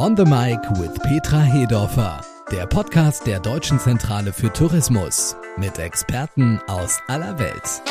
On the Mic with Petra Hedorfer, der Podcast der Deutschen Zentrale für Tourismus mit Experten aus aller Welt.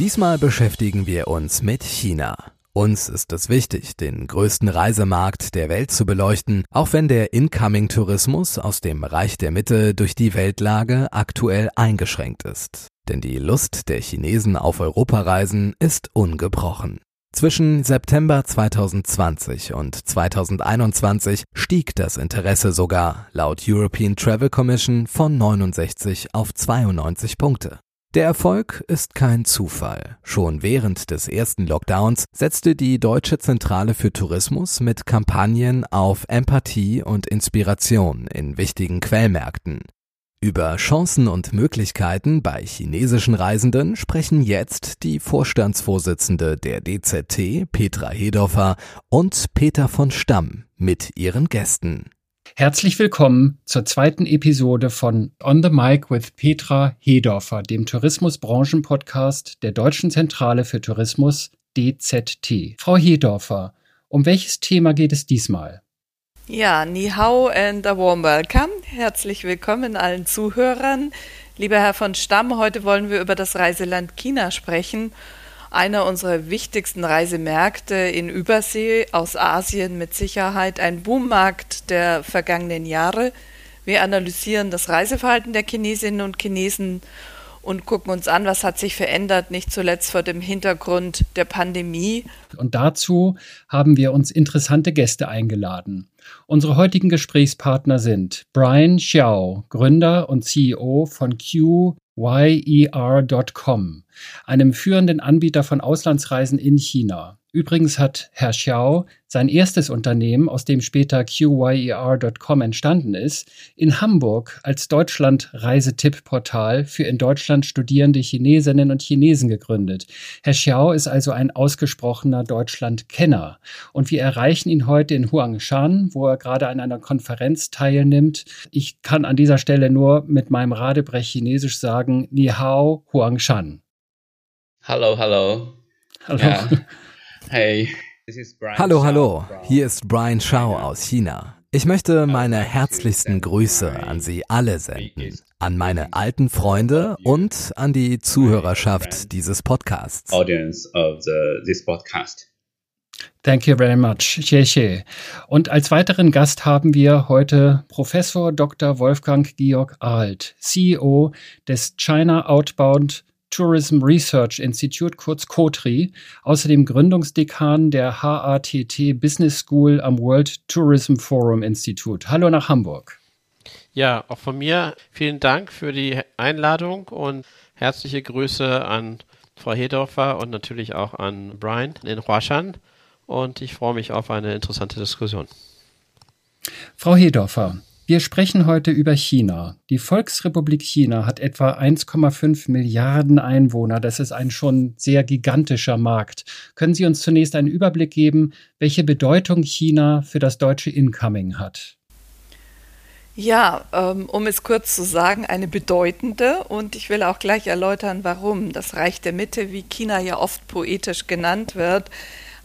Diesmal beschäftigen wir uns mit China. Uns ist es wichtig, den größten Reisemarkt der Welt zu beleuchten, auch wenn der Incoming-Tourismus aus dem Reich der Mitte durch die Weltlage aktuell eingeschränkt ist. Denn die Lust der Chinesen auf Europareisen ist ungebrochen. Zwischen September 2020 und 2021 stieg das Interesse sogar laut European Travel Commission von 69 auf 92 Punkte. Der Erfolg ist kein Zufall. Schon während des ersten Lockdowns setzte die Deutsche Zentrale für Tourismus mit Kampagnen auf Empathie und Inspiration in wichtigen Quellmärkten. Über Chancen und Möglichkeiten bei chinesischen Reisenden sprechen jetzt die Vorstandsvorsitzende der DZT, Petra Hedorfer, und Peter von Stamm mit ihren Gästen. Herzlich willkommen zur zweiten Episode von On the Mic with Petra Hedorfer, dem Tourismusbranchenpodcast der Deutschen Zentrale für Tourismus DZT. Frau Hedorfer, um welches Thema geht es diesmal? Ja, Ni Hao and a warm welcome. Herzlich willkommen allen Zuhörern. Lieber Herr von Stamm, heute wollen wir über das Reiseland China sprechen einer unserer wichtigsten Reisemärkte in Übersee aus Asien mit Sicherheit ein Boommarkt der vergangenen Jahre. Wir analysieren das Reiseverhalten der Chinesinnen und Chinesen und gucken uns an, was hat sich verändert, nicht zuletzt vor dem Hintergrund der Pandemie. Und dazu haben wir uns interessante Gäste eingeladen. Unsere heutigen Gesprächspartner sind Brian Xiao, Gründer und CEO von Q yer.com, einem führenden Anbieter von Auslandsreisen in China. Übrigens hat Herr Xiao sein erstes Unternehmen, aus dem später QYER.com entstanden ist, in Hamburg als Deutschland-Reisetipp-Portal für in Deutschland studierende Chinesinnen und Chinesen gegründet. Herr Xiao ist also ein ausgesprochener Deutschland-Kenner. Und wir erreichen ihn heute in Huangshan, wo er gerade an einer Konferenz teilnimmt. Ich kann an dieser Stelle nur mit meinem Radebrech Chinesisch sagen, Ni Hao Huangshan. Hallo, hallo. Hallo. Ja. Hey. Hallo, hallo. Hier ist Brian Shao aus China. Ich möchte meine herzlichsten Grüße an Sie alle senden, an meine alten Freunde und an die Zuhörerschaft dieses Podcasts. Audience of the, this podcast. Thank you very much. Xie xie. Und als weiteren Gast haben wir heute Professor Dr. Wolfgang Georg Alt, CEO des China Outbound Tourism Research Institute, kurz COTRI, außerdem Gründungsdekan der HATT Business School am World Tourism Forum Institute. Hallo nach Hamburg. Ja, auch von mir vielen Dank für die Einladung und herzliche Grüße an Frau Hedorfer und natürlich auch an Brian in Huashan. Und ich freue mich auf eine interessante Diskussion. Frau Hedorfer, wir sprechen heute über China. Die Volksrepublik China hat etwa 1,5 Milliarden Einwohner. Das ist ein schon sehr gigantischer Markt. Können Sie uns zunächst einen Überblick geben, welche Bedeutung China für das deutsche Incoming hat? Ja, ähm, um es kurz zu sagen, eine bedeutende und ich will auch gleich erläutern, warum. Das Reich der Mitte, wie China ja oft poetisch genannt wird,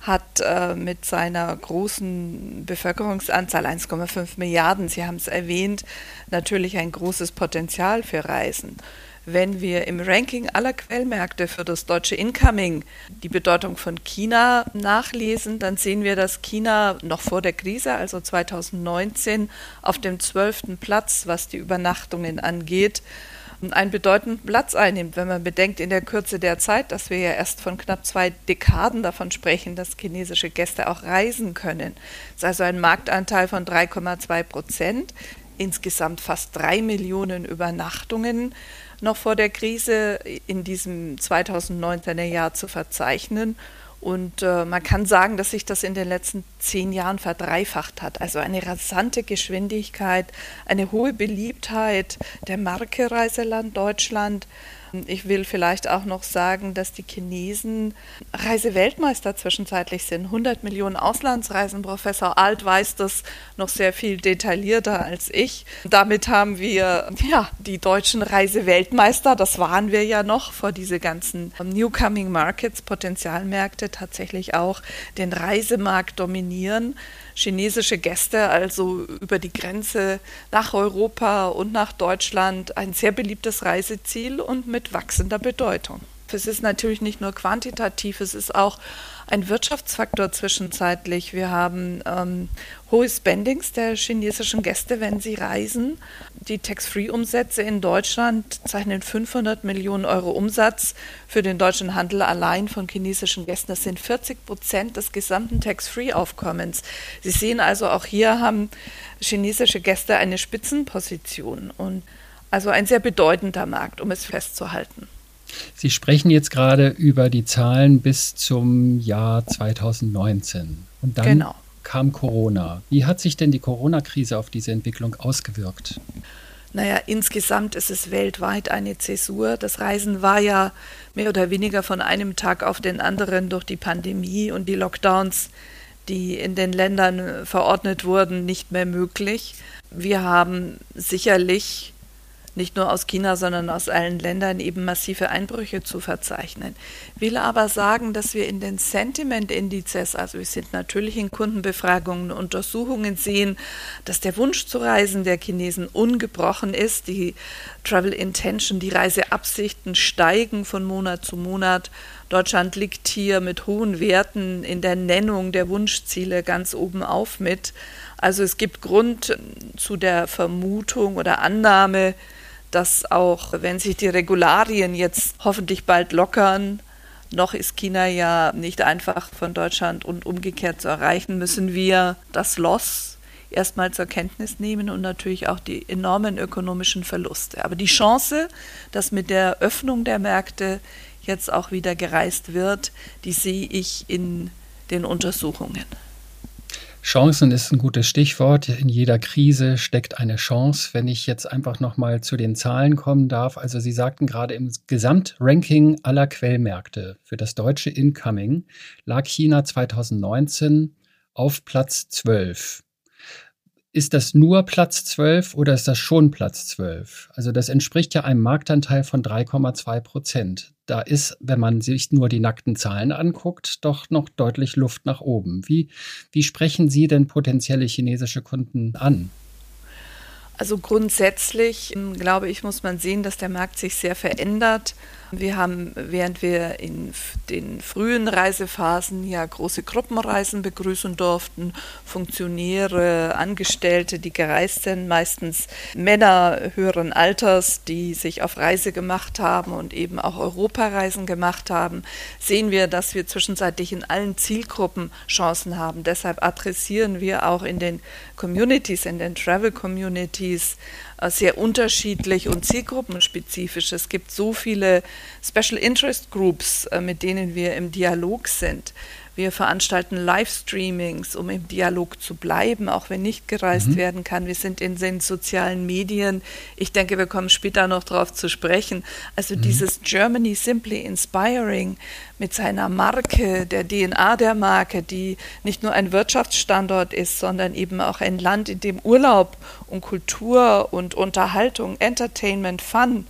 hat äh, mit seiner großen Bevölkerungsanzahl 1,5 Milliarden, Sie haben es erwähnt, natürlich ein großes Potenzial für Reisen. Wenn wir im Ranking aller Quellmärkte für das deutsche Incoming die Bedeutung von China nachlesen, dann sehen wir, dass China noch vor der Krise, also 2019, auf dem zwölften Platz, was die Übernachtungen angeht, einen bedeutenden Platz einnimmt, wenn man bedenkt in der Kürze der Zeit, dass wir ja erst von knapp zwei Dekaden davon sprechen, dass chinesische Gäste auch reisen können. Das ist also ein Marktanteil von 3,2 Prozent, insgesamt fast drei Millionen Übernachtungen noch vor der Krise in diesem 2019er Jahr zu verzeichnen. Und äh, man kann sagen, dass sich das in den letzten zehn Jahren verdreifacht hat. Also eine rasante Geschwindigkeit, eine hohe Beliebtheit der Marke Reiseland Deutschland. Ich will vielleicht auch noch sagen, dass die Chinesen Reiseweltmeister zwischenzeitlich sind. 100 Millionen Auslandsreisen. Professor Alt weiß das noch sehr viel detaillierter als ich. Damit haben wir ja die deutschen Reiseweltmeister, das waren wir ja noch vor diese ganzen Newcoming Markets, Potenzialmärkte tatsächlich auch den Reisemarkt dominieren chinesische Gäste also über die Grenze nach Europa und nach Deutschland ein sehr beliebtes Reiseziel und mit wachsender Bedeutung. Es ist natürlich nicht nur quantitativ, es ist auch ein Wirtschaftsfaktor zwischenzeitlich. Wir haben ähm, hohe Spendings der chinesischen Gäste, wenn sie reisen. Die Tax-Free-Umsätze in Deutschland zeichnen 500 Millionen Euro Umsatz für den deutschen Handel allein von chinesischen Gästen. Das sind 40 Prozent des gesamten Tax-Free-Aufkommens. Sie sehen also, auch hier haben chinesische Gäste eine Spitzenposition und also ein sehr bedeutender Markt, um es festzuhalten. Sie sprechen jetzt gerade über die Zahlen bis zum Jahr 2019. Und dann genau. kam Corona. Wie hat sich denn die Corona-Krise auf diese Entwicklung ausgewirkt? Naja, insgesamt ist es weltweit eine Zäsur. Das Reisen war ja mehr oder weniger von einem Tag auf den anderen durch die Pandemie und die Lockdowns, die in den Ländern verordnet wurden, nicht mehr möglich. Wir haben sicherlich nicht nur aus China, sondern aus allen Ländern eben massive Einbrüche zu verzeichnen. Will aber sagen, dass wir in den Sentiment-Indizes, also wir sind natürlich in Kundenbefragungen, Untersuchungen sehen, dass der Wunsch zu reisen der Chinesen ungebrochen ist. Die Travel Intention, die Reiseabsichten steigen von Monat zu Monat. Deutschland liegt hier mit hohen Werten in der Nennung der Wunschziele ganz oben auf mit. Also es gibt Grund zu der Vermutung oder Annahme, dass auch wenn sich die Regularien jetzt hoffentlich bald lockern, noch ist China ja nicht einfach von Deutschland und umgekehrt zu erreichen, müssen wir das Loss erstmal zur Kenntnis nehmen und natürlich auch die enormen ökonomischen Verluste. Aber die Chance, dass mit der Öffnung der Märkte jetzt auch wieder gereist wird, die sehe ich in den Untersuchungen. Chancen ist ein gutes Stichwort. In jeder Krise steckt eine Chance. Wenn ich jetzt einfach nochmal zu den Zahlen kommen darf. Also Sie sagten gerade im Gesamtranking aller Quellmärkte für das deutsche Incoming lag China 2019 auf Platz 12 ist das nur Platz 12 oder ist das schon Platz 12? Also das entspricht ja einem Marktanteil von 3,2 Prozent. Da ist, wenn man sich nur die nackten Zahlen anguckt, doch noch deutlich Luft nach oben. Wie, wie sprechen Sie denn potenzielle chinesische Kunden an? Also grundsätzlich, glaube ich, muss man sehen, dass der Markt sich sehr verändert. Wir haben, während wir in den frühen Reisephasen ja große Gruppenreisen begrüßen durften, Funktionäre, Angestellte, die gereist sind, meistens Männer höheren Alters, die sich auf Reise gemacht haben und eben auch Europareisen gemacht haben, sehen wir, dass wir zwischenzeitlich in allen Zielgruppen Chancen haben. Deshalb adressieren wir auch in den Communities, in den Travel Communities äh, sehr unterschiedlich und zielgruppenspezifisch. Es gibt so viele Special Interest Groups, äh, mit denen wir im Dialog sind. Wir veranstalten Livestreamings, um im Dialog zu bleiben, auch wenn nicht gereist mhm. werden kann. Wir sind in den sozialen Medien. Ich denke, wir kommen später noch darauf zu sprechen. Also mhm. dieses Germany Simply Inspiring mit seiner Marke, der DNA der Marke, die nicht nur ein Wirtschaftsstandort ist, sondern eben auch ein Land, in dem Urlaub und Kultur und Unterhaltung, Entertainment, Fun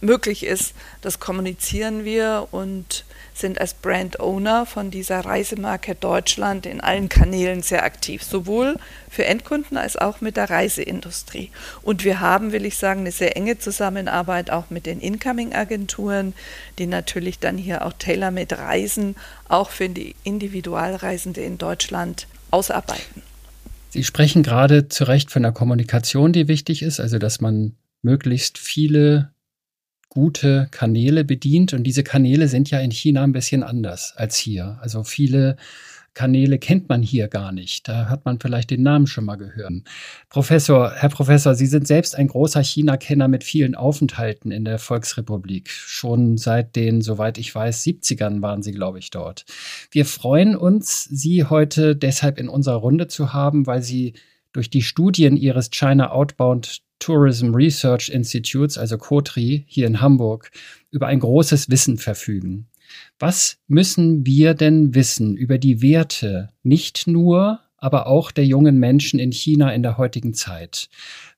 möglich ist, das kommunizieren wir und sind als Brand Owner von dieser Reisemarke Deutschland in allen Kanälen sehr aktiv, sowohl für Endkunden als auch mit der Reiseindustrie. Und wir haben, will ich sagen, eine sehr enge Zusammenarbeit auch mit den Incoming-Agenturen, die natürlich dann hier auch Tailor-made Reisen auch für die Individualreisende in Deutschland ausarbeiten. Sie sprechen gerade zu Recht von der Kommunikation, die wichtig ist, also dass man möglichst viele gute Kanäle bedient. Und diese Kanäle sind ja in China ein bisschen anders als hier. Also viele Kanäle kennt man hier gar nicht. Da hat man vielleicht den Namen schon mal gehört. Professor, Herr Professor, Sie sind selbst ein großer China-Kenner mit vielen Aufenthalten in der Volksrepublik. Schon seit den, soweit ich weiß, 70ern waren Sie, glaube ich, dort. Wir freuen uns, Sie heute deshalb in unserer Runde zu haben, weil Sie durch die Studien Ihres China Outbound Tourism Research Institutes, also COTRI, hier in Hamburg, über ein großes Wissen verfügen. Was müssen wir denn wissen über die Werte nicht nur, aber auch der jungen Menschen in China in der heutigen Zeit?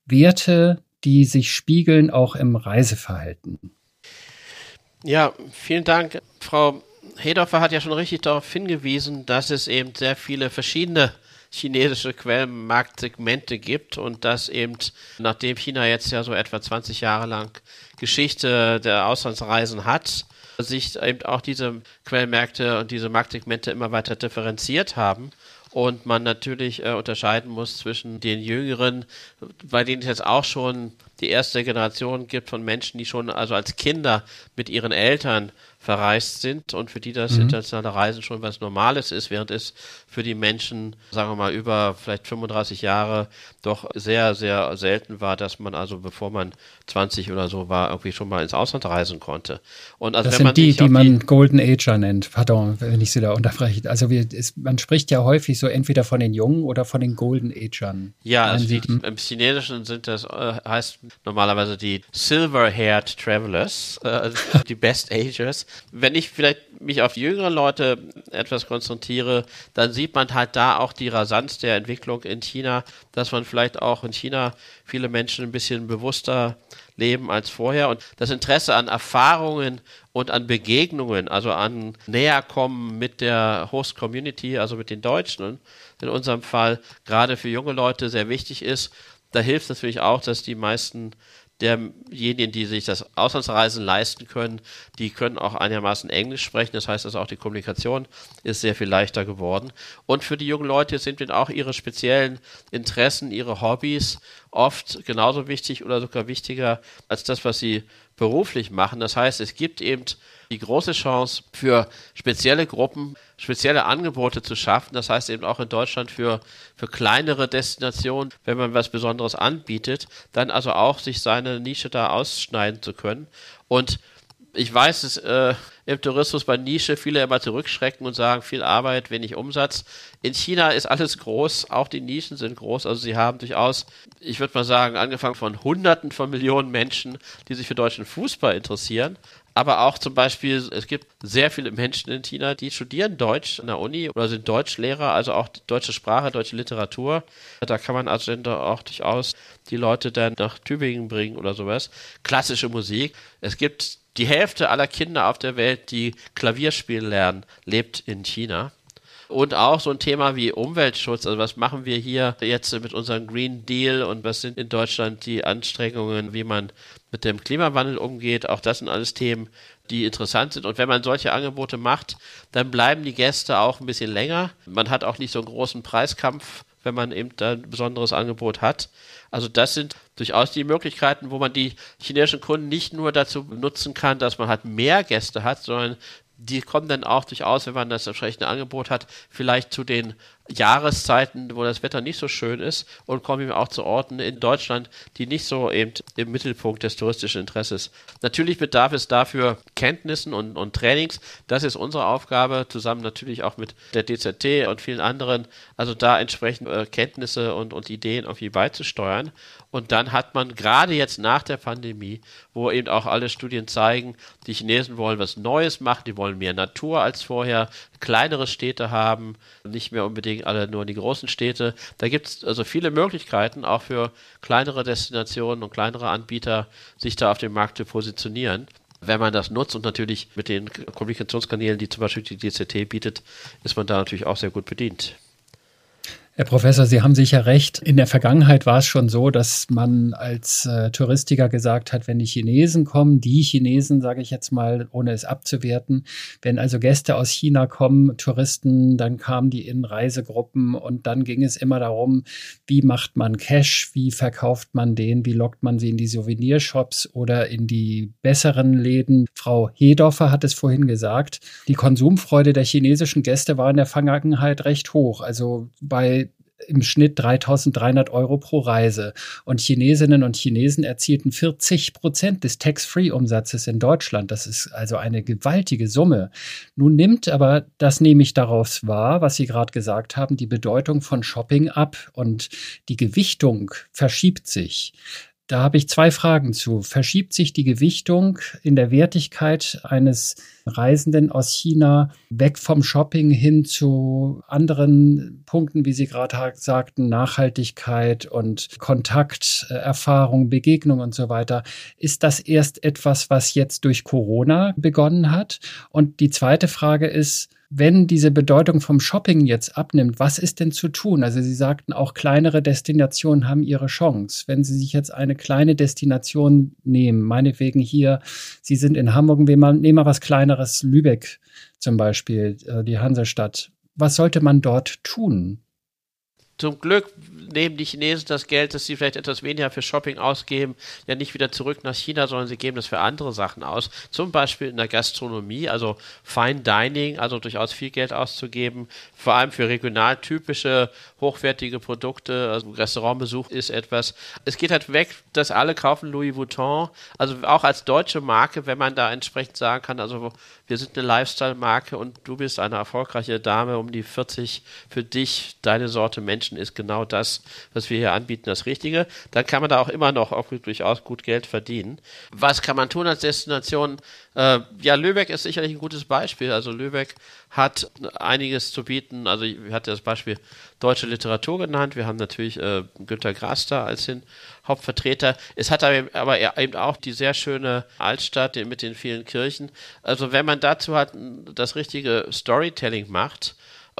Werte, die sich spiegeln auch im Reiseverhalten. Ja, vielen Dank. Frau Hedorfer hat ja schon richtig darauf hingewiesen, dass es eben sehr viele verschiedene chinesische Quellenmarktsegmente gibt und dass eben, nachdem China jetzt ja so etwa 20 Jahre lang Geschichte der Auslandsreisen hat, sich eben auch diese Quellmärkte und diese Marktsegmente immer weiter differenziert haben und man natürlich äh, unterscheiden muss zwischen den Jüngeren, bei denen es jetzt auch schon die erste Generation gibt von Menschen, die schon also als Kinder mit ihren Eltern verreist sind und für die das mhm. internationale Reisen schon was Normales ist, während es für die Menschen, sagen wir mal, über vielleicht 35 Jahre doch sehr, sehr selten war, dass man also, bevor man 20 oder so war, irgendwie schon mal ins Ausland reisen konnte. Und also das sind die, die man die Golden Ager nennt. Pardon, wenn ich Sie da unterbreche. Also wir, es, man spricht ja häufig so entweder von den Jungen oder von den Golden Agern. Ja, also die, im Chinesischen sind das, äh, heißt normalerweise die Silver-Haired Travelers, äh, also die Best Agers wenn ich vielleicht mich auf jüngere Leute etwas konzentriere, dann sieht man halt da auch die Rasanz der Entwicklung in China, dass man vielleicht auch in China viele Menschen ein bisschen bewusster leben als vorher und das Interesse an Erfahrungen und an Begegnungen, also an Näherkommen mit der Host Community, also mit den Deutschen in unserem Fall gerade für junge Leute sehr wichtig ist. Da hilft natürlich auch, dass die meisten derjenigen, die sich das Auslandsreisen leisten können, die können auch einigermaßen Englisch sprechen. Das heißt also auch die Kommunikation ist sehr viel leichter geworden. Und für die jungen Leute sind dann auch ihre speziellen Interessen, ihre Hobbys oft genauso wichtig oder sogar wichtiger als das, was sie beruflich machen. Das heißt, es gibt eben die große Chance für spezielle Gruppen, spezielle Angebote zu schaffen. Das heißt eben auch in Deutschland für, für kleinere Destinationen, wenn man was Besonderes anbietet, dann also auch sich seine Nische da ausschneiden zu können. Und ich weiß, dass äh, im Tourismus bei Nische viele immer zurückschrecken und sagen, viel Arbeit, wenig Umsatz. In China ist alles groß, auch die Nischen sind groß. Also sie haben durchaus, ich würde mal sagen, angefangen von Hunderten von Millionen Menschen, die sich für deutschen Fußball interessieren, aber auch zum Beispiel, es gibt sehr viele Menschen in China, die studieren Deutsch an der Uni oder sind Deutschlehrer, also auch deutsche Sprache, deutsche Literatur. Da kann man also dann auch durchaus die Leute dann nach Tübingen bringen oder sowas. Klassische Musik. Es gibt die Hälfte aller Kinder auf der Welt, die Klavierspiel lernen, lebt in China. Und auch so ein Thema wie Umweltschutz. Also was machen wir hier jetzt mit unserem Green Deal und was sind in Deutschland die Anstrengungen, wie man mit dem Klimawandel umgeht. Auch das sind alles Themen, die interessant sind. Und wenn man solche Angebote macht, dann bleiben die Gäste auch ein bisschen länger. Man hat auch nicht so einen großen Preiskampf, wenn man eben da ein besonderes Angebot hat. Also das sind durchaus die Möglichkeiten, wo man die chinesischen Kunden nicht nur dazu nutzen kann, dass man halt mehr Gäste hat, sondern die kommen dann auch durchaus, wenn man das entsprechende Angebot hat, vielleicht zu den Jahreszeiten, wo das Wetter nicht so schön ist und kommen eben auch zu Orten in Deutschland, die nicht so eben im Mittelpunkt des touristischen Interesses. Natürlich bedarf es dafür Kenntnissen und, und Trainings. Das ist unsere Aufgabe, zusammen natürlich auch mit der DZT und vielen anderen, also da entsprechend äh, Kenntnisse und, und Ideen irgendwie beizusteuern. Und dann hat man gerade jetzt nach der Pandemie, wo eben auch alle Studien zeigen, die Chinesen wollen was Neues machen, die wollen mehr Natur als vorher, kleinere Städte haben, nicht mehr unbedingt alle nur die großen Städte. Da gibt es also viele Möglichkeiten, auch für kleinere Destinationen und kleinere Anbieter, sich da auf dem Markt zu positionieren. Wenn man das nutzt und natürlich mit den Kommunikationskanälen, die zum Beispiel die DCT bietet, ist man da natürlich auch sehr gut bedient. Herr Professor, Sie haben sicher recht. In der Vergangenheit war es schon so, dass man als äh, Touristiker gesagt hat, wenn die Chinesen kommen, die Chinesen, sage ich jetzt mal, ohne es abzuwerten, wenn also Gäste aus China kommen, Touristen, dann kamen die in Reisegruppen und dann ging es immer darum, wie macht man Cash, wie verkauft man den, wie lockt man sie in die Souvenirshops oder in die besseren Läden. Frau Hedoffer hat es vorhin gesagt, die Konsumfreude der chinesischen Gäste war in der Vergangenheit recht hoch. Also bei im Schnitt 3300 Euro pro Reise. Und Chinesinnen und Chinesen erzielten 40 Prozent des Tax-Free-Umsatzes in Deutschland. Das ist also eine gewaltige Summe. Nun nimmt aber, das nehme ich daraus wahr, was Sie gerade gesagt haben, die Bedeutung von Shopping ab und die Gewichtung verschiebt sich. Da habe ich zwei Fragen zu. Verschiebt sich die Gewichtung in der Wertigkeit eines Reisenden aus China weg vom Shopping hin zu anderen Punkten, wie Sie gerade sagten, Nachhaltigkeit und Kontakterfahrung, Begegnung und so weiter? Ist das erst etwas, was jetzt durch Corona begonnen hat? Und die zweite Frage ist, wenn diese Bedeutung vom Shopping jetzt abnimmt, was ist denn zu tun? Also Sie sagten, auch kleinere Destinationen haben ihre Chance. Wenn Sie sich jetzt eine kleine Destination nehmen, meinetwegen hier, Sie sind in Hamburg, nehmen wir was Kleineres, Lübeck zum Beispiel, äh, die Hansestadt. Was sollte man dort tun? Zum Glück nehmen die Chinesen das Geld, das sie vielleicht etwas weniger für Shopping ausgeben, ja nicht wieder zurück nach China, sondern sie geben das für andere Sachen aus. Zum Beispiel in der Gastronomie, also Fine Dining, also durchaus viel Geld auszugeben, vor allem für regional typische, hochwertige Produkte. Also Restaurantbesuch ist etwas. Es geht halt weg, dass alle kaufen Louis Vuitton, also auch als deutsche Marke, wenn man da entsprechend sagen kann, also wir sind eine Lifestyle-Marke und du bist eine erfolgreiche Dame um die 40, für dich, deine Sorte Menschen ist genau das, was wir hier anbieten, das Richtige, dann kann man da auch immer noch auch durchaus gut Geld verdienen. Was kann man tun als Destination? Äh, ja, Lübeck ist sicherlich ein gutes Beispiel. Also Lübeck hat einiges zu bieten. Also ich hatte das Beispiel deutsche Literatur genannt. Wir haben natürlich äh, Günter Grass da als den Hauptvertreter. Es hat aber eben auch die sehr schöne Altstadt mit den vielen Kirchen. Also wenn man dazu halt das richtige Storytelling macht,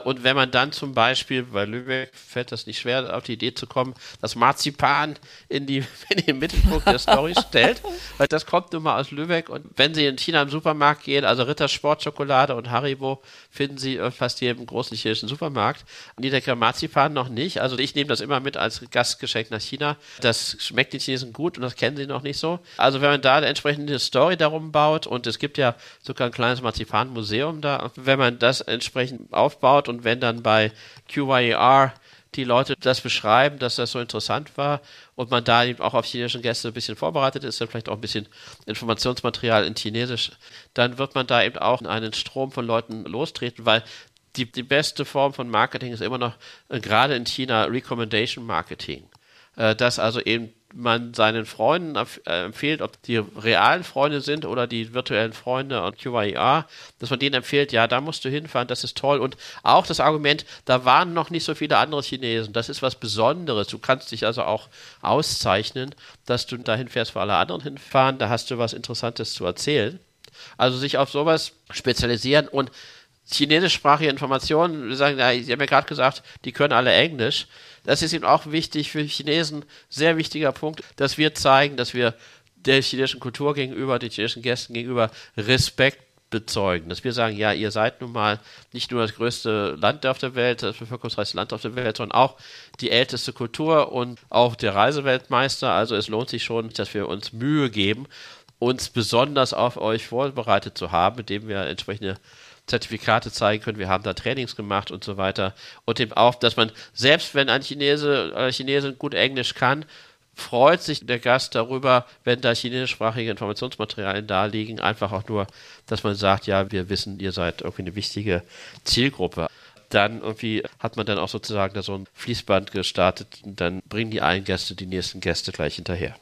und wenn man dann zum Beispiel, bei Lübeck fällt das nicht schwer, auf die Idee zu kommen, das Marzipan in, die, in den Mittelpunkt der Story stellt, weil das kommt nun mal aus Lübeck und wenn Sie in China im Supermarkt gehen, also Ritter Sportschokolade und Haribo finden Sie fast jedem großen chinesischen Supermarkt. Niederker Marzipan noch nicht, also ich nehme das immer mit als Gastgeschenk nach China. Das schmeckt den Chinesen gut und das kennen sie noch nicht so. Also wenn man da eine entsprechende Story darum baut und es gibt ja sogar ein kleines Marzipan-Museum da, wenn man das entsprechend aufbaut, und wenn dann bei QYER die Leute das beschreiben, dass das so interessant war und man da eben auch auf chinesischen Gäste ein bisschen vorbereitet ist, dann vielleicht auch ein bisschen Informationsmaterial in Chinesisch, dann wird man da eben auch einen Strom von Leuten lostreten, weil die, die beste Form von Marketing ist immer noch, äh, gerade in China, Recommendation Marketing. Äh, dass also eben man seinen Freunden äh, empfiehlt, ob die realen Freunde sind oder die virtuellen Freunde und QYR, dass man denen empfiehlt, ja, da musst du hinfahren, das ist toll. Und auch das Argument, da waren noch nicht so viele andere Chinesen, das ist was Besonderes. Du kannst dich also auch auszeichnen, dass du dahin fährst, wo alle anderen hinfahren, da hast du was Interessantes zu erzählen. Also sich auf sowas spezialisieren und chinesischsprachige Informationen, sagen, ja, Sie haben ja gerade gesagt, die können alle Englisch. Das ist eben auch wichtig für Chinesen, sehr wichtiger Punkt, dass wir zeigen, dass wir der chinesischen Kultur gegenüber, den chinesischen Gästen gegenüber Respekt bezeugen. Dass wir sagen, ja, ihr seid nun mal nicht nur das größte Land auf der Welt, das bevölkerungsreichste Land auf der Welt, sondern auch die älteste Kultur und auch der Reiseweltmeister. Also es lohnt sich schon, dass wir uns Mühe geben, uns besonders auf euch vorbereitet zu haben, indem wir entsprechende Zertifikate zeigen können, wir haben da Trainings gemacht und so weiter. Und eben auch, dass man, selbst wenn ein Chinese oder Chinesin gut Englisch kann, freut sich der Gast darüber, wenn da chinesischsprachige Informationsmaterialien da liegen. Einfach auch nur, dass man sagt, ja, wir wissen, ihr seid irgendwie eine wichtige Zielgruppe. Dann irgendwie hat man dann auch sozusagen da so ein Fließband gestartet und dann bringen die einen Gäste die nächsten Gäste gleich hinterher.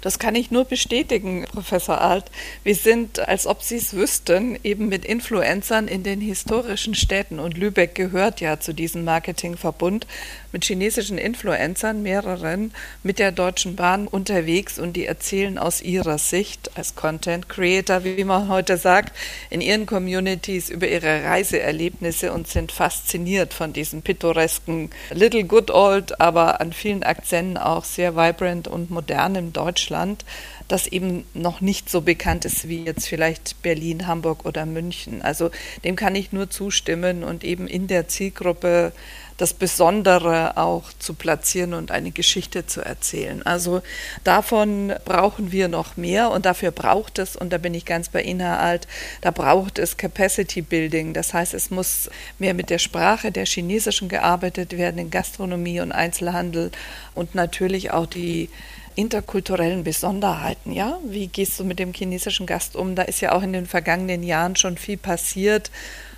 Das kann ich nur bestätigen, Professor Alt. Wir sind, als ob Sie es wüssten, eben mit Influencern in den historischen Städten und Lübeck gehört ja zu diesem Marketingverbund mit chinesischen Influencern, mehreren, mit der Deutschen Bahn unterwegs und die erzählen aus ihrer Sicht als Content Creator, wie man heute sagt, in ihren Communities über ihre Reiseerlebnisse und sind fasziniert von diesem pittoresken Little Good Old, aber an vielen Akzenten auch sehr vibrant und modernem Deutschland das eben noch nicht so bekannt ist wie jetzt vielleicht Berlin, Hamburg oder München. Also dem kann ich nur zustimmen und eben in der Zielgruppe das Besondere auch zu platzieren und eine Geschichte zu erzählen. Also davon brauchen wir noch mehr und dafür braucht es, und da bin ich ganz bei Ihnen, Herr Alt, da braucht es Capacity Building. Das heißt, es muss mehr mit der Sprache der Chinesischen gearbeitet werden in Gastronomie und Einzelhandel und natürlich auch die interkulturellen Besonderheiten, ja? Wie gehst du mit dem chinesischen Gast um? Da ist ja auch in den vergangenen Jahren schon viel passiert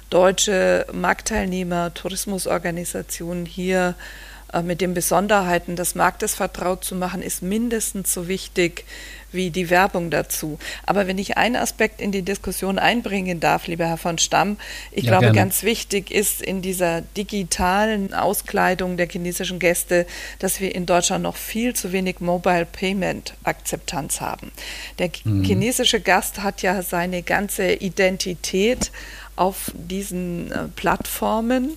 deutsche Marktteilnehmer, Tourismusorganisationen hier mit den Besonderheiten des Marktes vertraut zu machen, ist mindestens so wichtig wie die Werbung dazu. Aber wenn ich einen Aspekt in die Diskussion einbringen darf, lieber Herr von Stamm, ich ja, glaube, gerne. ganz wichtig ist in dieser digitalen Auskleidung der chinesischen Gäste, dass wir in Deutschland noch viel zu wenig Mobile Payment Akzeptanz haben. Der mhm. chinesische Gast hat ja seine ganze Identität auf diesen äh, Plattformen,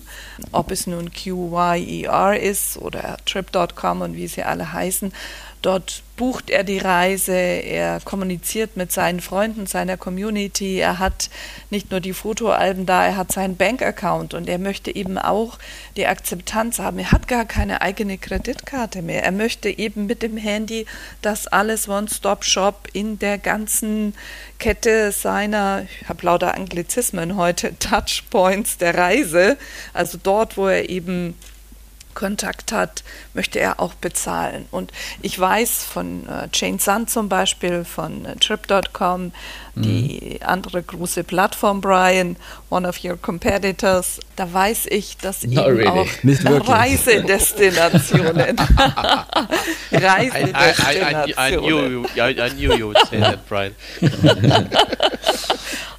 ob es nun QYER ist oder Trip.com und wie sie alle heißen, Dort bucht er die Reise, er kommuniziert mit seinen Freunden, seiner Community, er hat nicht nur die Fotoalben da, er hat seinen Bankaccount und er möchte eben auch die Akzeptanz haben. Er hat gar keine eigene Kreditkarte mehr. Er möchte eben mit dem Handy das alles One-Stop-Shop in der ganzen Kette seiner, ich habe lauter Anglizismen heute, Touchpoints der Reise, also dort, wo er eben Kontakt hat, möchte er auch bezahlen. Und ich weiß von äh, Jane Sun zum Beispiel, von äh, Trip.com, die mhm. andere große Plattform, Brian, one of your competitors, da weiß ich, dass Not eben really. auch Nicht Reisedestinationen, Reisedestinationen. I, I, I, knew, I knew you would say that, Brian.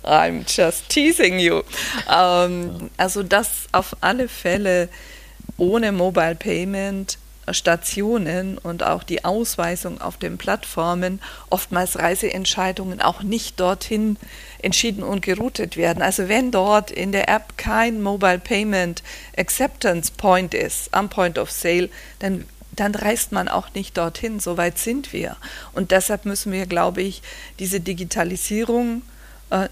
I'm just teasing you. Um, also das auf alle Fälle ohne Mobile Payment Stationen und auch die Ausweisung auf den Plattformen oftmals Reiseentscheidungen auch nicht dorthin entschieden und geroutet werden. Also wenn dort in der App kein Mobile Payment Acceptance Point ist, am Point of Sale, dann dann reist man auch nicht dorthin. So weit sind wir. Und deshalb müssen wir, glaube ich, diese Digitalisierung äh,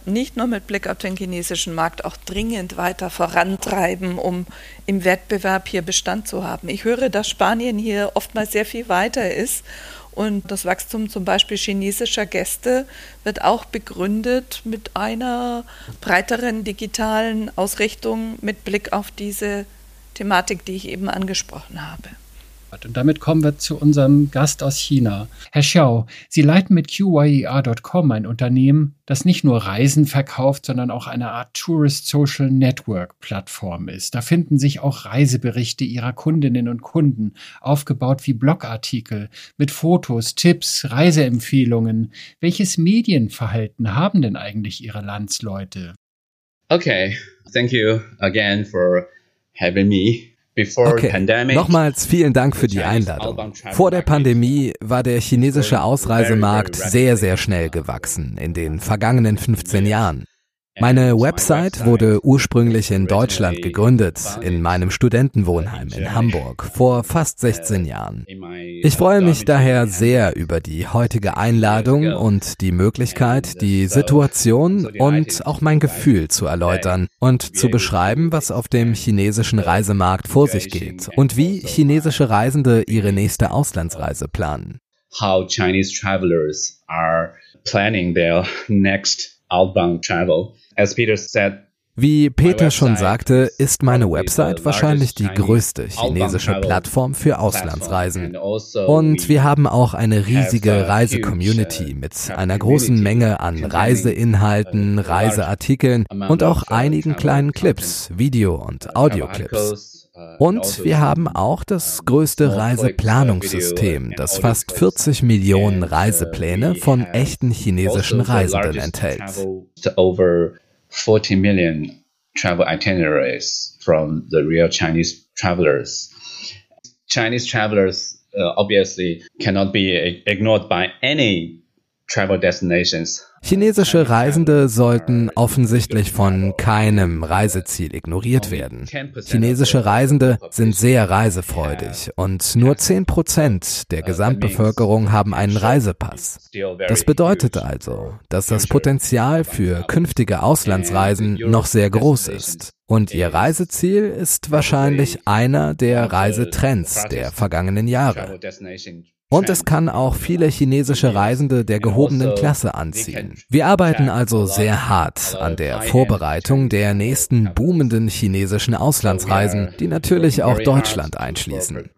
nicht nur mit Blick auf den chinesischen Markt auch dringend weiter vorantreiben, um im Wettbewerb hier Bestand zu haben. Ich höre, dass Spanien hier oftmals sehr viel weiter ist und das Wachstum zum Beispiel chinesischer Gäste wird auch begründet mit einer breiteren digitalen Ausrichtung mit Blick auf diese Thematik, die ich eben angesprochen habe. Und damit kommen wir zu unserem Gast aus China. Herr Xiao, Sie leiten mit QYER.com ein Unternehmen, das nicht nur Reisen verkauft, sondern auch eine Art Tourist Social Network Plattform ist. Da finden sich auch Reiseberichte Ihrer Kundinnen und Kunden, aufgebaut wie Blogartikel, mit Fotos, Tipps, Reiseempfehlungen. Welches Medienverhalten haben denn eigentlich Ihre Landsleute? Okay, thank you again for having me. Okay. Nochmals vielen Dank für die Einladung. Vor der Pandemie war der chinesische Ausreisemarkt sehr, sehr schnell gewachsen in den vergangenen 15 Jahren. Meine Website wurde ursprünglich in Deutschland gegründet, in meinem Studentenwohnheim in Hamburg, vor fast 16 Jahren. Ich freue mich daher sehr über die heutige Einladung und die Möglichkeit, die Situation und auch mein Gefühl zu erläutern und zu beschreiben, was auf dem chinesischen Reisemarkt vor sich geht und wie chinesische Reisende ihre nächste Auslandsreise planen. How Chinese travelers are planning their next outbound travel. As Peter said, wie Peter schon sagte, ist meine Website wahrscheinlich die größte chinesische Plattform für Auslandsreisen. Also Und wir haben auch eine riesige Reise-Community mit einer großen Menge an Reiseinhalten, Reiseartikeln und auch einigen kleinen Clips, Video- und Audioclips. Und wir haben auch das größte Reiseplanungssystem, das fast 40 Millionen Reisepläne von echten chinesischen Reisenden enthält. 40 million travel itineraries from the real Chinese travelers. Chinese travelers uh, obviously cannot be ignored by any Chinesische Reisende sollten offensichtlich von keinem Reiseziel ignoriert werden. Chinesische Reisende sind sehr reisefreudig und nur 10 Prozent der Gesamtbevölkerung haben einen Reisepass. Das bedeutet also, dass das Potenzial für künftige Auslandsreisen noch sehr groß ist. Und ihr Reiseziel ist wahrscheinlich einer der Reisetrends der vergangenen Jahre. Und es kann auch viele chinesische Reisende der gehobenen Klasse anziehen. Wir arbeiten also sehr hart an der Vorbereitung der nächsten boomenden chinesischen Auslandsreisen, die natürlich auch Deutschland einschließen.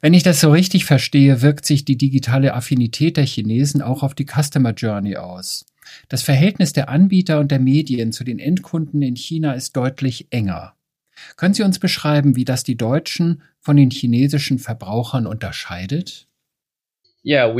Wenn ich das so richtig verstehe, wirkt sich die digitale Affinität der Chinesen auch auf die Customer Journey aus. Das Verhältnis der Anbieter und der Medien zu den Endkunden in China ist deutlich enger. Können Sie uns beschreiben, wie das die Deutschen von den chinesischen Verbrauchern unterscheidet? Uh,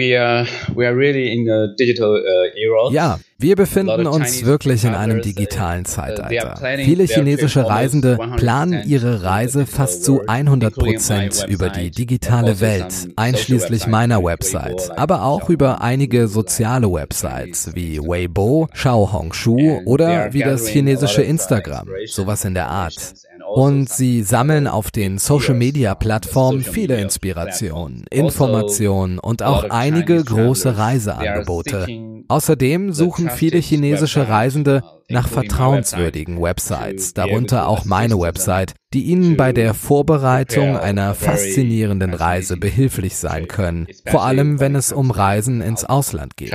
era. Ja, wir befinden uns wirklich in einem digitalen Zeitalter. Viele chinesische Reisende planen ihre Reise fast zu 100 Prozent über die digitale Welt, einschließlich meiner Website, aber auch über einige soziale Websites wie Weibo, Xiaohongshu oder wie das chinesische Instagram, sowas in der Art. Und sie sammeln auf den Social-Media-Plattformen viele Inspirationen, Informationen und auch einige große Reiseangebote. Außerdem suchen viele chinesische Reisende nach vertrauenswürdigen Websites, darunter auch meine Website, die Ihnen bei der Vorbereitung einer faszinierenden Reise behilflich sein können, vor allem wenn es um Reisen ins Ausland geht.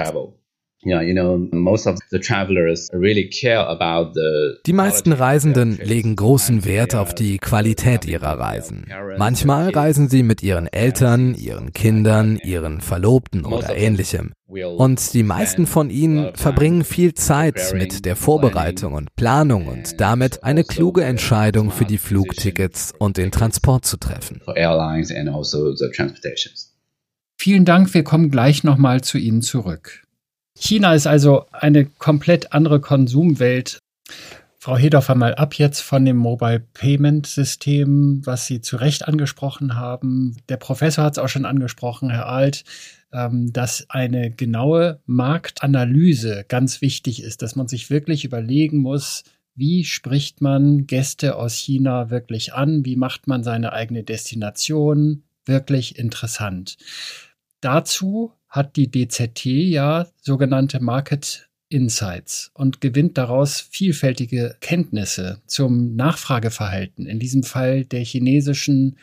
Die meisten Reisenden legen großen Wert auf die Qualität ihrer Reisen. Manchmal reisen sie mit ihren Eltern, ihren Kindern, ihren Verlobten oder ähnlichem. Und die meisten von ihnen verbringen viel Zeit mit der Vorbereitung und Planung und damit eine kluge Entscheidung für die Flugtickets und den Transport zu treffen. Also Vielen Dank, wir kommen gleich nochmal zu Ihnen zurück. China ist also eine komplett andere Konsumwelt. Frau Hedorfer, mal ab jetzt von dem Mobile Payment System, was Sie zu Recht angesprochen haben. Der Professor hat es auch schon angesprochen, Herr Alt, ähm, dass eine genaue Marktanalyse ganz wichtig ist, dass man sich wirklich überlegen muss, wie spricht man Gäste aus China wirklich an? Wie macht man seine eigene Destination wirklich interessant? Dazu hat die DZT ja sogenannte Market Insights und gewinnt daraus vielfältige Kenntnisse zum Nachfrageverhalten, in diesem Fall der chinesischen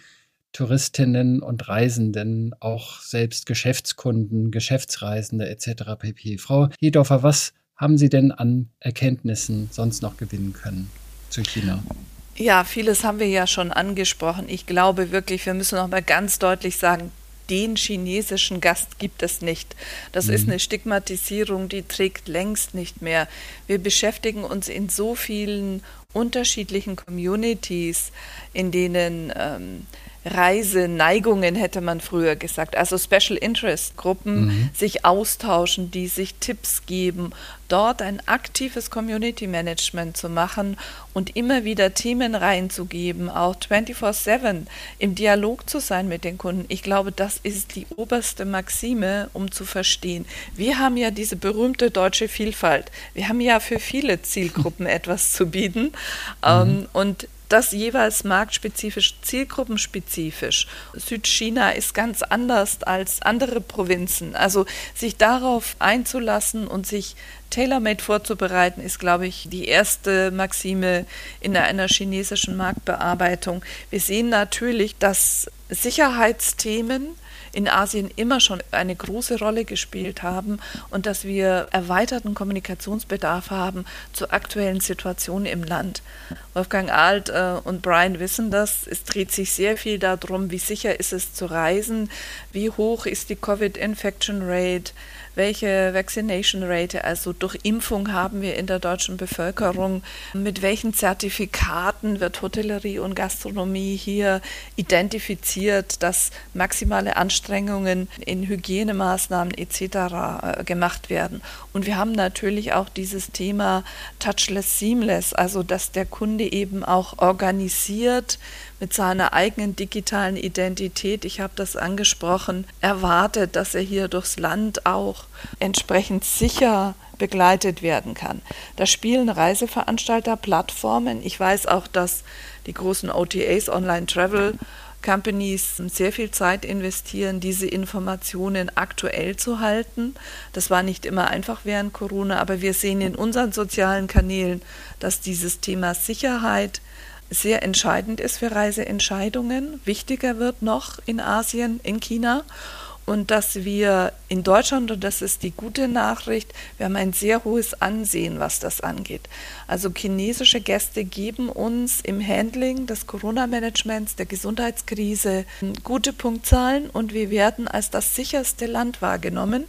Touristinnen und Reisenden, auch selbst Geschäftskunden, Geschäftsreisende etc. pp. Frau Hedorfer, was haben Sie denn an Erkenntnissen sonst noch gewinnen können zu China? Ja, vieles haben wir ja schon angesprochen. Ich glaube wirklich, wir müssen noch mal ganz deutlich sagen, den chinesischen Gast gibt es nicht. Das mhm. ist eine Stigmatisierung, die trägt längst nicht mehr. Wir beschäftigen uns in so vielen unterschiedlichen Communities, in denen ähm, Reiseneigungen, hätte man früher gesagt, also Special Interest Gruppen mhm. sich austauschen, die sich Tipps geben, dort ein aktives Community Management zu machen und immer wieder Themen reinzugeben, auch 24/7 im Dialog zu sein mit den Kunden. Ich glaube, das ist die oberste Maxime, um zu verstehen. Wir haben ja diese berühmte deutsche Vielfalt. Wir haben ja für viele Zielgruppen etwas zu bieten mhm. ähm, und das jeweils marktspezifisch, zielgruppenspezifisch. Südchina ist ganz anders als andere Provinzen. Also sich darauf einzulassen und sich tailor-made vorzubereiten, ist, glaube ich, die erste Maxime in einer chinesischen Marktbearbeitung. Wir sehen natürlich, dass Sicherheitsthemen in Asien immer schon eine große Rolle gespielt haben und dass wir erweiterten Kommunikationsbedarf haben zur aktuellen Situation im Land. Wolfgang Alt äh, und Brian wissen das. Es dreht sich sehr viel darum, wie sicher ist es zu reisen, wie hoch ist die Covid-Infection Rate, welche Vaccination Rate, also durch Impfung haben wir in der deutschen Bevölkerung, mit welchen Zertifikaten wird Hotellerie und Gastronomie hier identifiziert, dass maximale Anstrengungen in Hygienemaßnahmen etc. Äh, gemacht werden. Und wir haben natürlich auch dieses Thema Touchless Seamless, also dass der Kunde eben auch organisiert, mit seiner eigenen digitalen Identität, ich habe das angesprochen, erwartet, dass er hier durchs Land auch entsprechend sicher begleitet werden kann. Da spielen Reiseveranstalter, Plattformen. Ich weiß auch, dass die großen OTAs, Online Travel Companies, sehr viel Zeit investieren, diese Informationen aktuell zu halten. Das war nicht immer einfach während Corona, aber wir sehen in unseren sozialen Kanälen, dass dieses Thema Sicherheit sehr entscheidend ist für Reiseentscheidungen, wichtiger wird noch in Asien, in China. Und dass wir in Deutschland, und das ist die gute Nachricht, wir haben ein sehr hohes Ansehen, was das angeht. Also chinesische Gäste geben uns im Handling des Corona-Managements, der Gesundheitskrise gute Punktzahlen und wir werden als das sicherste Land wahrgenommen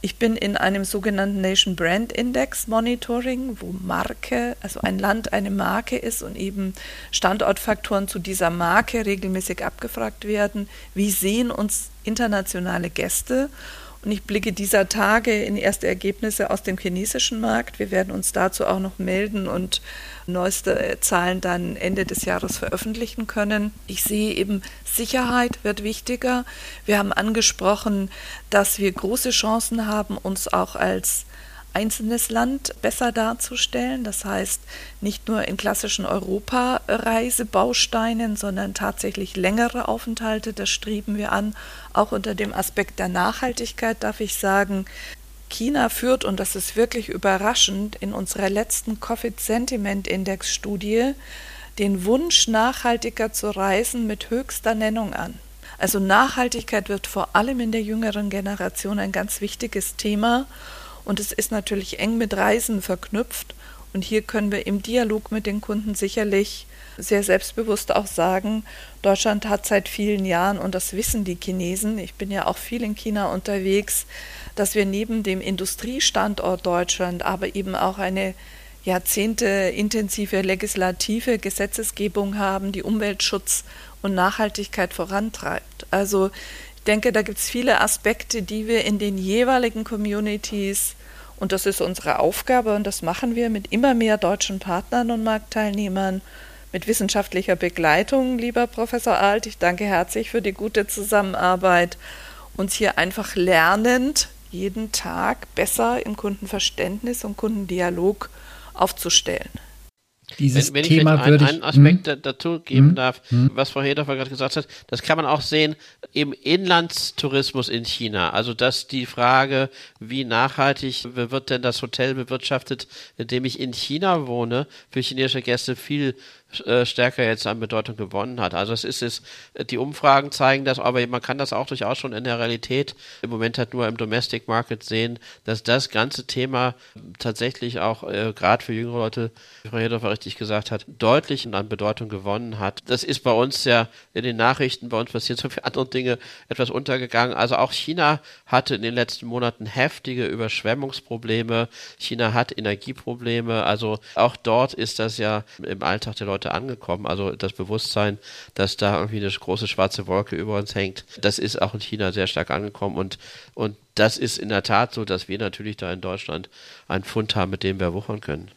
Ich bin in einem sogenannten Nation Brand Index Monitoring, wo Marke, also ein Land eine Marke ist und eben Standortfaktoren zu dieser Marke regelmäßig abgefragt werden. Wie sehen uns internationale Gäste? Und ich blicke dieser Tage in erste Ergebnisse aus dem chinesischen Markt. Wir werden uns dazu auch noch melden und neueste Zahlen dann Ende des Jahres veröffentlichen können. Ich sehe eben, Sicherheit wird wichtiger. Wir haben angesprochen, dass wir große Chancen haben, uns auch als einzelnes Land besser darzustellen. Das heißt, nicht nur in klassischen Europareisebausteinen, sondern tatsächlich längere Aufenthalte. Das streben wir an. Auch unter dem Aspekt der Nachhaltigkeit darf ich sagen, China führt, und das ist wirklich überraschend, in unserer letzten Covid Sentiment Index Studie den Wunsch, nachhaltiger zu reisen mit höchster Nennung an. Also Nachhaltigkeit wird vor allem in der jüngeren Generation ein ganz wichtiges Thema und es ist natürlich eng mit Reisen verknüpft. Und hier können wir im Dialog mit den Kunden sicherlich sehr selbstbewusst auch sagen, Deutschland hat seit vielen Jahren, und das wissen die Chinesen, ich bin ja auch viel in China unterwegs, dass wir neben dem Industriestandort Deutschland aber eben auch eine jahrzehnteintensive legislative Gesetzesgebung haben, die Umweltschutz und Nachhaltigkeit vorantreibt. Also ich denke, da gibt es viele Aspekte, die wir in den jeweiligen Communities und das ist unsere Aufgabe und das machen wir mit immer mehr deutschen Partnern und Marktteilnehmern, mit wissenschaftlicher Begleitung, lieber Professor Alt. Ich danke herzlich für die gute Zusammenarbeit. Uns hier einfach lernend jeden Tag besser im Kundenverständnis und Kundendialog aufzustellen. Dieses wenn, wenn Thema ich einen, einen Aspekt hm? dazu geben hm? darf, hm? was Frau Hedorfer gerade gesagt hat, das kann man auch sehen im Inlandstourismus in China. Also dass die Frage, wie nachhaltig wird denn das Hotel bewirtschaftet, in dem ich in China wohne, für chinesische Gäste viel äh, stärker jetzt an Bedeutung gewonnen hat. Also es ist es, die Umfragen zeigen das, aber man kann das auch durchaus schon in der Realität im Moment halt nur im Domestic Market sehen, dass das ganze Thema tatsächlich auch äh, gerade für jüngere Leute, wie Frau Hedorfer richtig gesagt hat, deutlich an Bedeutung gewonnen hat. Das ist bei uns ja in den Nachrichten, bei uns passiert so viele andere Dinge etwas untergegangen. Also auch China hatte in den letzten Monaten heftige Überschwemmungsprobleme. China hat Energieprobleme. Also auch dort ist das ja im Alltag der Leute Leute angekommen. Also das Bewusstsein, dass da irgendwie eine große schwarze Wolke über uns hängt, das ist auch in China sehr stark angekommen und, und das ist in der Tat so, dass wir natürlich da in Deutschland einen Fund haben, mit dem wir wuchern können.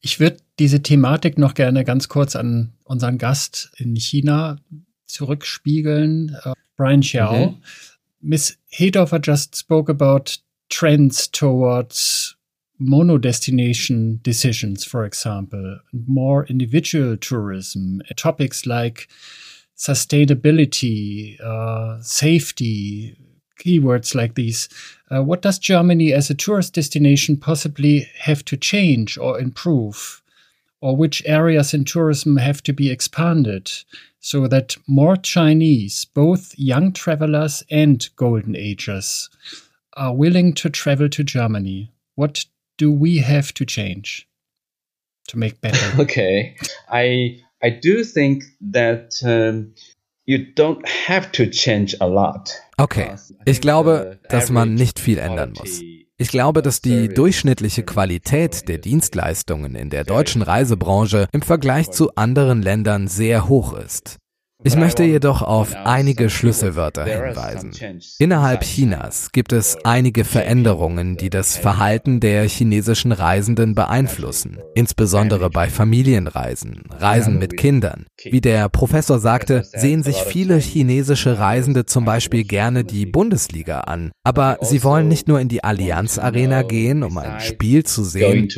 Ich würde diese Thematik noch gerne ganz kurz an unseren Gast in China zurückspiegeln, uh, Brian Xiao. Mhm. Miss Hedorfer just spoke about trends towards monodestination decisions, for example, more individual tourism, topics like sustainability, uh, safety, keywords like these. Uh, what does Germany as a tourist destination possibly have to change or improve? Or which areas in tourism have to be expanded so that more Chinese, both young travelers and golden agers, are willing to travel to Germany? What do we have to change to make better? Okay, I I do think that um, you don't have to change a lot. Okay, ich glaube, dass man nicht viel ändern muss. Ich glaube, dass die durchschnittliche Qualität der Dienstleistungen in der deutschen Reisebranche im Vergleich zu anderen Ländern sehr hoch ist. Ich möchte jedoch auf einige Schlüsselwörter hinweisen. Innerhalb Chinas gibt es einige Veränderungen, die das Verhalten der chinesischen Reisenden beeinflussen, insbesondere bei Familienreisen, Reisen mit Kindern. Wie der Professor sagte, sehen sich viele chinesische Reisende zum Beispiel gerne die Bundesliga an, aber sie wollen nicht nur in die Allianz Arena gehen, um ein Spiel zu sehen.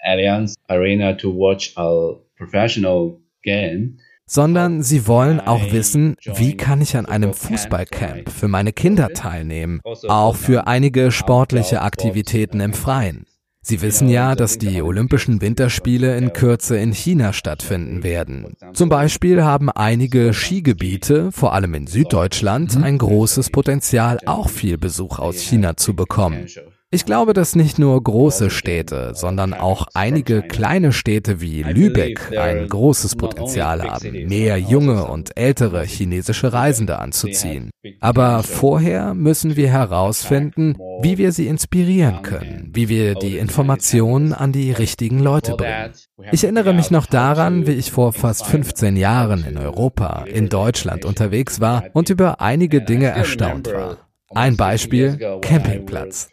Allianz Arena to watch a professional game sondern sie wollen auch wissen, wie kann ich an einem Fußballcamp für meine Kinder teilnehmen, auch für einige sportliche Aktivitäten im Freien. Sie wissen ja, dass die Olympischen Winterspiele in Kürze in China stattfinden werden. Zum Beispiel haben einige Skigebiete, vor allem in Süddeutschland, ein großes Potenzial, auch viel Besuch aus China zu bekommen. Ich glaube, dass nicht nur große Städte, sondern auch einige kleine Städte wie Lübeck ein großes Potenzial haben, mehr junge und ältere chinesische Reisende anzuziehen. Aber vorher müssen wir herausfinden, wie wir sie inspirieren können, wie wir die Informationen an die richtigen Leute bringen. Ich erinnere mich noch daran, wie ich vor fast 15 Jahren in Europa, in Deutschland unterwegs war und über einige Dinge erstaunt war. Ein Beispiel, Campingplatz.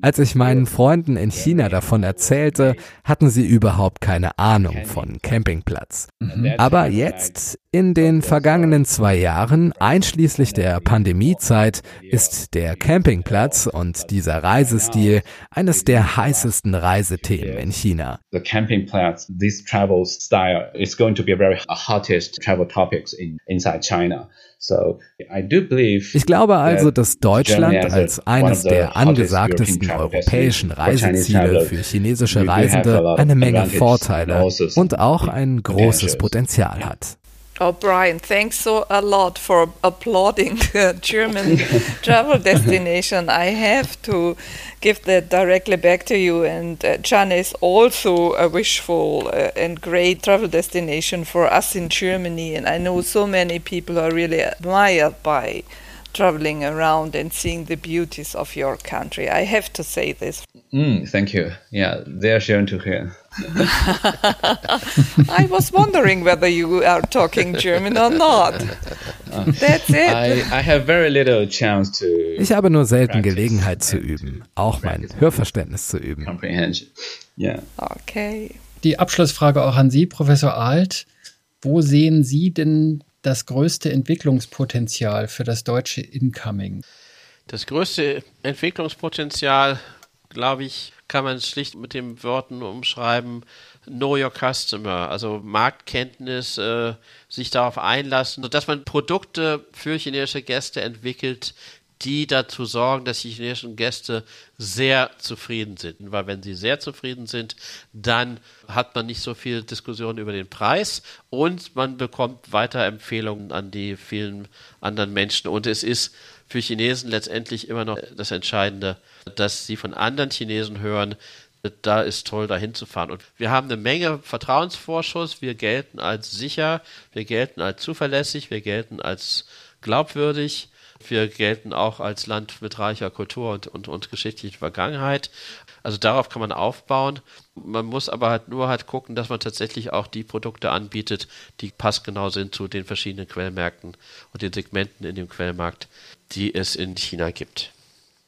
Als ich meinen Freunden in China davon erzählte, hatten sie überhaupt keine Ahnung von Campingplatz. Mhm. Aber jetzt, in den vergangenen zwei Jahren, einschließlich der Pandemiezeit, ist der Campingplatz und dieser Reisestil eines der heißesten Reisethemen in China. The campingplatz, this travel style is going to be a very hottest travel topics in, inside China. Ich glaube also, dass Deutschland als eines der angesagtesten europäischen Reiseziele für chinesische Reisende eine Menge Vorteile und auch ein großes Potenzial hat. Oh, Brian, thanks so a lot for applauding the German travel destination. I have to give that directly back to you. And uh, China is also a wishful uh, and great travel destination for us in Germany. And I know so many people are really admired by traveling around and seeing the beauties of your country. I have to say this. Mm, thank you. Yeah, they are sharing to hear. I was wondering whether you are talking German or not. That's it. I, I have very little chance to ich habe nur selten Gelegenheit zu üben, auch mein Hörverständnis zu üben. Comprehension. Yeah. Okay. Die Abschlussfrage auch an Sie, Professor Alt. Wo sehen Sie denn das größte Entwicklungspotenzial für das deutsche Incoming? Das größte Entwicklungspotenzial, glaube ich, kann man schlicht mit den Worten umschreiben, Know Your Customer, also Marktkenntnis, äh, sich darauf einlassen, sodass man Produkte für chinesische Gäste entwickelt, die dazu sorgen, dass die chinesischen Gäste sehr zufrieden sind. Weil wenn sie sehr zufrieden sind, dann hat man nicht so viel Diskussion über den Preis und man bekommt weiter Empfehlungen an die vielen anderen Menschen. Und es ist für Chinesen letztendlich immer noch das Entscheidende, dass sie von anderen Chinesen hören, da ist toll, da hinzufahren. Und wir haben eine Menge Vertrauensvorschuss. Wir gelten als sicher, wir gelten als zuverlässig, wir gelten als glaubwürdig. Wir gelten auch als Land mit reicher Kultur und, und, und geschichtlicher Vergangenheit. Also darauf kann man aufbauen. Man muss aber halt nur halt gucken, dass man tatsächlich auch die Produkte anbietet, die passgenau sind zu den verschiedenen Quellmärkten und den Segmenten in dem Quellmarkt, die es in China gibt.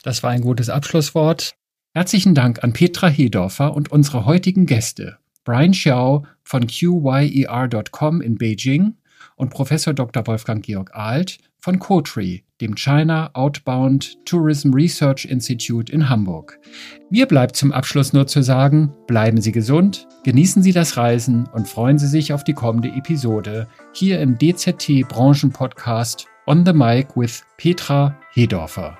Das war ein gutes Abschlusswort. Herzlichen Dank an Petra Hedorfer und unsere heutigen Gäste. Brian Xiao von QYER.com in Beijing und Professor Dr. Wolfgang Georg Alt von CoTree, dem China Outbound Tourism Research Institute in Hamburg. Mir bleibt zum Abschluss nur zu sagen, bleiben Sie gesund, genießen Sie das Reisen und freuen Sie sich auf die kommende Episode hier im DZT Branchenpodcast On the Mic with Petra Hedorfer.